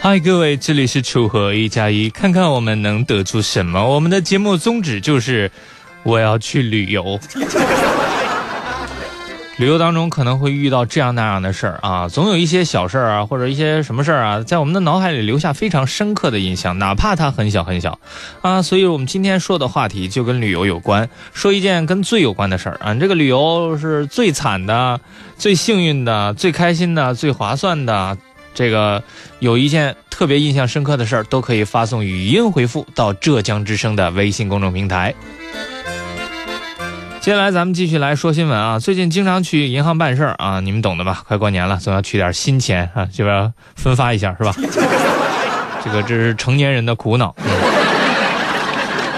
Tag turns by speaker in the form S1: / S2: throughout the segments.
S1: 嗨，各位，这里是楚河一加一，看看我们能得出什么。我们的节目宗旨就是，我要去旅游。旅游当中可能会遇到这样那样的事儿啊，总有一些小事儿啊，或者一些什么事儿啊，在我们的脑海里留下非常深刻的印象，哪怕它很小很小啊。所以我们今天说的话题就跟旅游有关，说一件跟最有关的事儿啊。这个旅游是最惨的、最幸运的、最开心的、最划算的。这个有一件特别印象深刻的事儿，都可以发送语音回复到浙江之声的微信公众平台。接下来咱们继续来说新闻啊，最近经常去银行办事儿啊，你们懂的吧？快过年了，总要取点新钱啊，这边分发一下是吧？这个这是成年人的苦恼。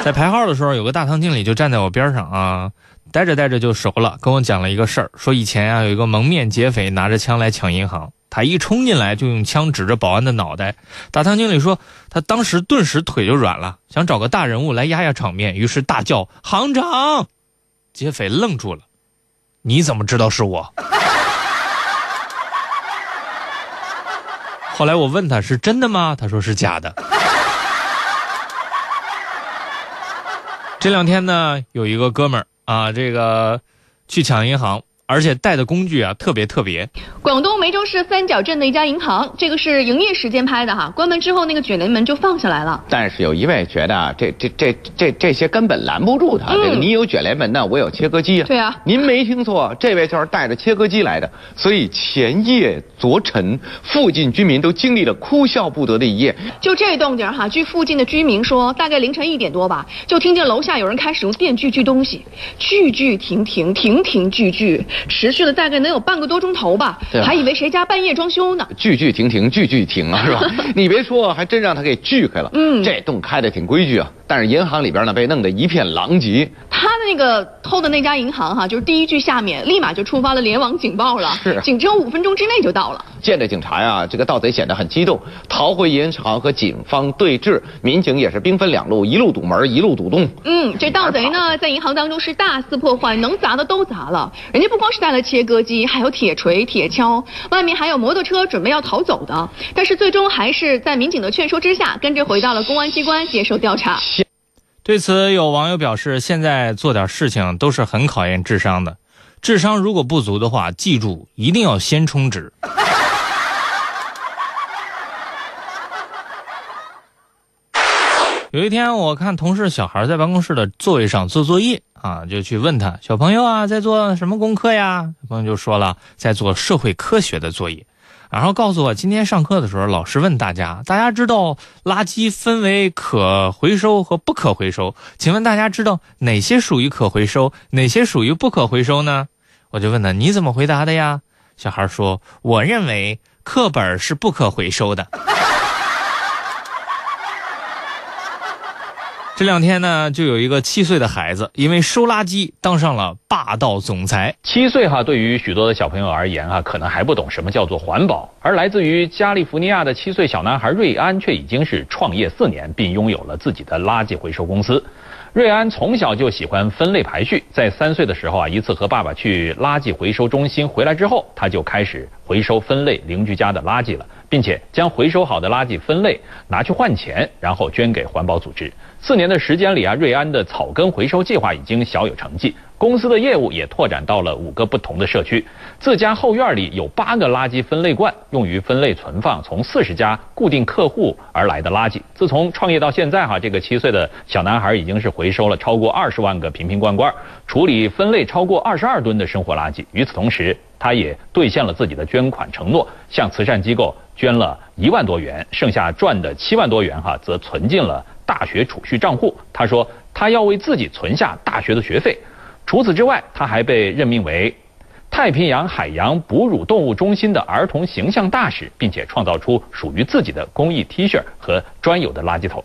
S1: 在排号的时候，有个大堂经理就站在我边上啊，待着待着就熟了，跟我讲了一个事儿，说以前啊有一个蒙面劫匪拿着枪来抢银行。他一冲进来就用枪指着保安的脑袋，大堂经理说他当时顿时腿就软了，想找个大人物来压压场面，于是大叫：“行长！”劫匪愣住了，你怎么知道是我？后来我问他是真的吗？他说是假的。这两天呢，有一个哥们儿啊，这个去抢银行。而且带的工具啊，特别特别。
S2: 广东梅州市三角镇的一家银行，这个是营业时间拍的哈，关门之后那个卷帘门就放下来了。
S3: 但是有一位觉得这这这这这些根本拦不住他。这个你有卷帘门呢，我有切割机啊。
S2: 对啊，
S3: 您没听错，这位就是带着切割机来的。所以前夜昨晨，附近居民都经历了哭笑不得的一夜。
S2: 就这动静哈，据附近的居民说，大概凌晨一点多吧，就听见楼下有人开始用电锯锯东西，锯锯停停停停锯锯。持续了大概能有半个多钟头吧，还以为谁家半夜装修呢。
S3: 句句停停，句句停啊，是吧？你别说，还真让他给锯开了。嗯，这洞开的挺规矩啊。但是银行里边呢，被弄得一片狼藉。
S2: 他的那个偷的那家银行哈，就是第一句下面立马就触发了联网警报了，
S3: 是，
S2: 仅只有五分钟之内就到了。
S3: 见着警察呀，这个盗贼显得很激动，逃回银行和警方对峙，民警也是兵分两路，一路堵门，一路堵洞。
S2: 嗯，这盗贼呢，在银行当中是大肆破坏，能砸的都砸了。人家不光是带了切割机，还有铁锤、铁锹，外面还有摩托车，准备要逃走的。但是最终还是在民警的劝说之下，跟着回到了公安机关接受调查。
S1: 对此，有网友表示：“现在做点事情都是很考验智商的，智商如果不足的话，记住一定要先充值。”有一天，我看同事小孩在办公室的座位上做作业啊，就去问他：“小朋友啊，在做什么功课呀？”小朋友就说了：“在做社会科学的作业。”然后告诉我，今天上课的时候，老师问大家：“大家知道垃圾分为可回收和不可回收？请问大家知道哪些属于可回收，哪些属于不可回收呢？”我就问他：“你怎么回答的呀？”小孩说：“我认为课本是不可回收的。”这两天呢，就有一个七岁的孩子，因为收垃圾当上了霸道总裁。
S4: 七岁哈，对于许多的小朋友而言哈，可能还不懂什么叫做环保。而来自于加利福尼亚的七岁小男孩瑞安，却已经是创业四年，并拥有了自己的垃圾回收公司。瑞安从小就喜欢分类排序，在三岁的时候啊，一次和爸爸去垃圾回收中心回来之后，他就开始回收分类邻居家的垃圾了，并且将回收好的垃圾分类拿去换钱，然后捐给环保组织。四年的时间里啊，瑞安的草根回收计划已经小有成绩，公司的业务也拓展到了五个不同的社区。自家后院里有八个垃圾分类罐，用于分类存放从四十家固定客户而来的垃圾。自从创业到现在哈，这个七岁的小男孩已经是回收了超过二十万个瓶瓶罐罐，处理分类超过二十二吨的生活垃圾。与此同时，他也兑现了自己的捐款承诺，向慈善机构捐了一万多元，剩下赚的七万多元哈，则存进了。大学储蓄账户，他说他要为自己存下大学的学费。除此之外，他还被任命为太平洋海洋哺乳动物中心的儿童形象大使，并且创造出属于自己的公益 T 恤和专有的垃圾桶。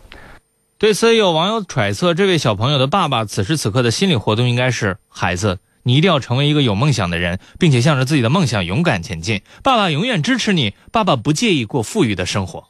S1: 对此，有网友揣测，这位小朋友的爸爸此时此刻的心理活动应该是：孩子，你一定要成为一个有梦想的人，并且向着自己的梦想勇敢前进。爸爸永远支持你，爸爸不介意过富裕的生活。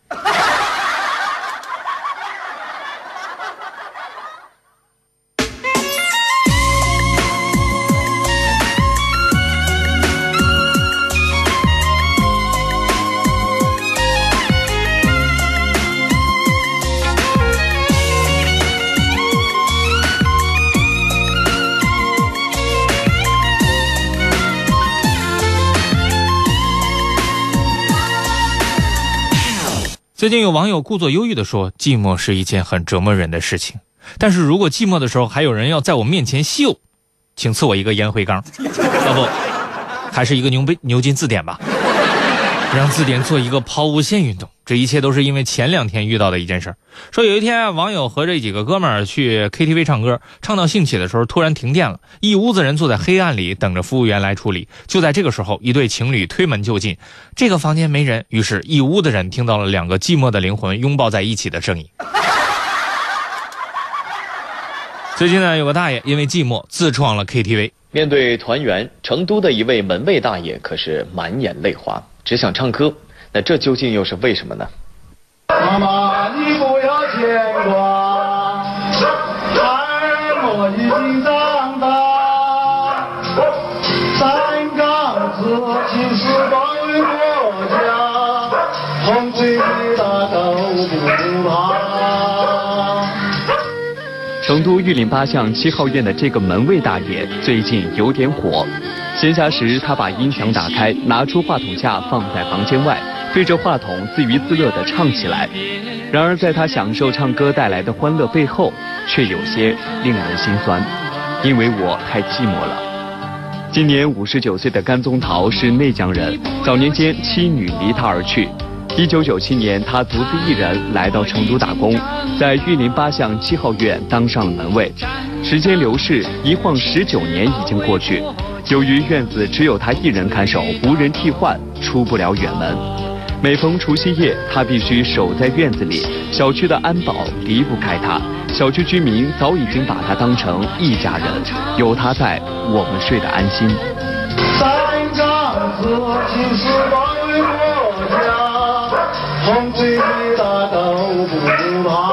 S1: 最近有网友故作忧郁地说：“寂寞是一件很折磨人的事情，但是如果寂寞的时候还有人要在我面前秀，请赐我一个烟灰缸，要不，还是一个牛背牛津字典吧。”让字典做一个抛物线运动，这一切都是因为前两天遇到的一件事说有一天，网友和这几个哥们儿去 KTV 唱歌，唱到兴起的时候，突然停电了，一屋子人坐在黑暗里等着服务员来处理。就在这个时候，一对情侣推门就进，这个房间没人，于是，一屋的人听到了两个寂寞的灵魂拥抱在一起的声音。最近呢，有个大爷因为寂寞自创了 KTV。
S5: 面对团圆，成都的一位门卫大爷可是满眼泪花。只想唱歌，那这究竟又是为什么呢？成都玉林八巷七号院的这个门卫大爷最近有点火。闲暇时，他把音响打开，拿出话筒架放在房间外，对着话筒自娱自乐地唱起来。然而，在他享受唱歌带来的欢乐背后，却有些令人心酸，因为我太寂寞了。今年五十九岁的甘宗桃是内江人，早年间妻女离他而去。一九九七年，他独自一人来到成都打工，在玉林八巷七号院当上了门卫。时间流逝，一晃十九年已经过去。由于院子只有他一人看守，无人替换，出不了远门。每逢除夕夜，他必须守在院子里。小区的安保离不开他，小区居民早已经把他当成一家人。有他在，我们睡得安心。三子，保卫国家，风吹雨打都不怕。